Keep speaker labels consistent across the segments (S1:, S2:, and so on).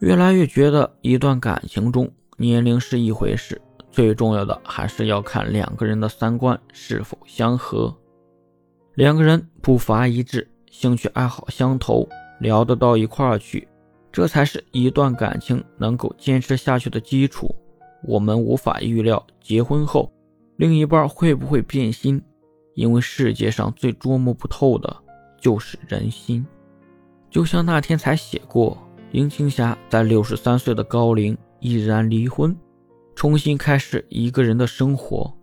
S1: 越来越觉得，一段感情中，年龄是一回事，最重要的还是要看两个人的三观是否相合。两个人步伐一致，兴趣爱好相投，聊得到一块儿去，这才是一段感情能够坚持下去的基础。我们无法预料结婚后另一半会不会变心，因为世界上最捉摸不透的就是人心。就像那天才写过。林青霞在六十三岁的高龄毅然离婚，重新开始一个人的生活。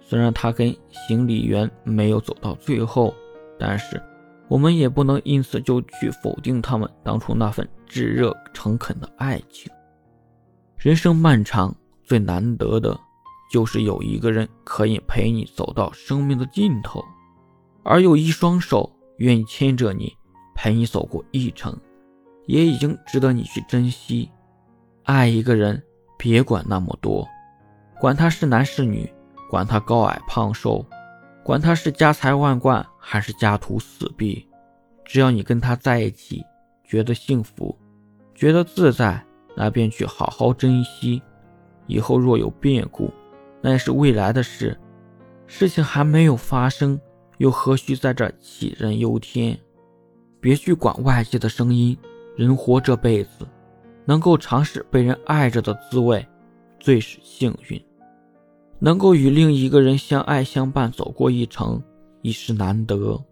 S1: 虽然她跟邢李元没有走到最后，但是我们也不能因此就去否定他们当初那份炙热诚恳的爱情。人生漫长，最难得的就是有一个人可以陪你走到生命的尽头，而有一双手愿意牵着你，陪你走过一程。也已经值得你去珍惜。爱一个人，别管那么多，管他是男是女，管他高矮胖瘦，管他是家财万贯还是家徒四壁，只要你跟他在一起，觉得幸福，觉得自在，那便去好好珍惜。以后若有变故，那也是未来的事，事情还没有发生，又何须在这杞人忧天？别去管外界的声音。人活这辈子，能够尝试被人爱着的滋味，最是幸运；能够与另一个人相爱相伴走过一程，已是难得。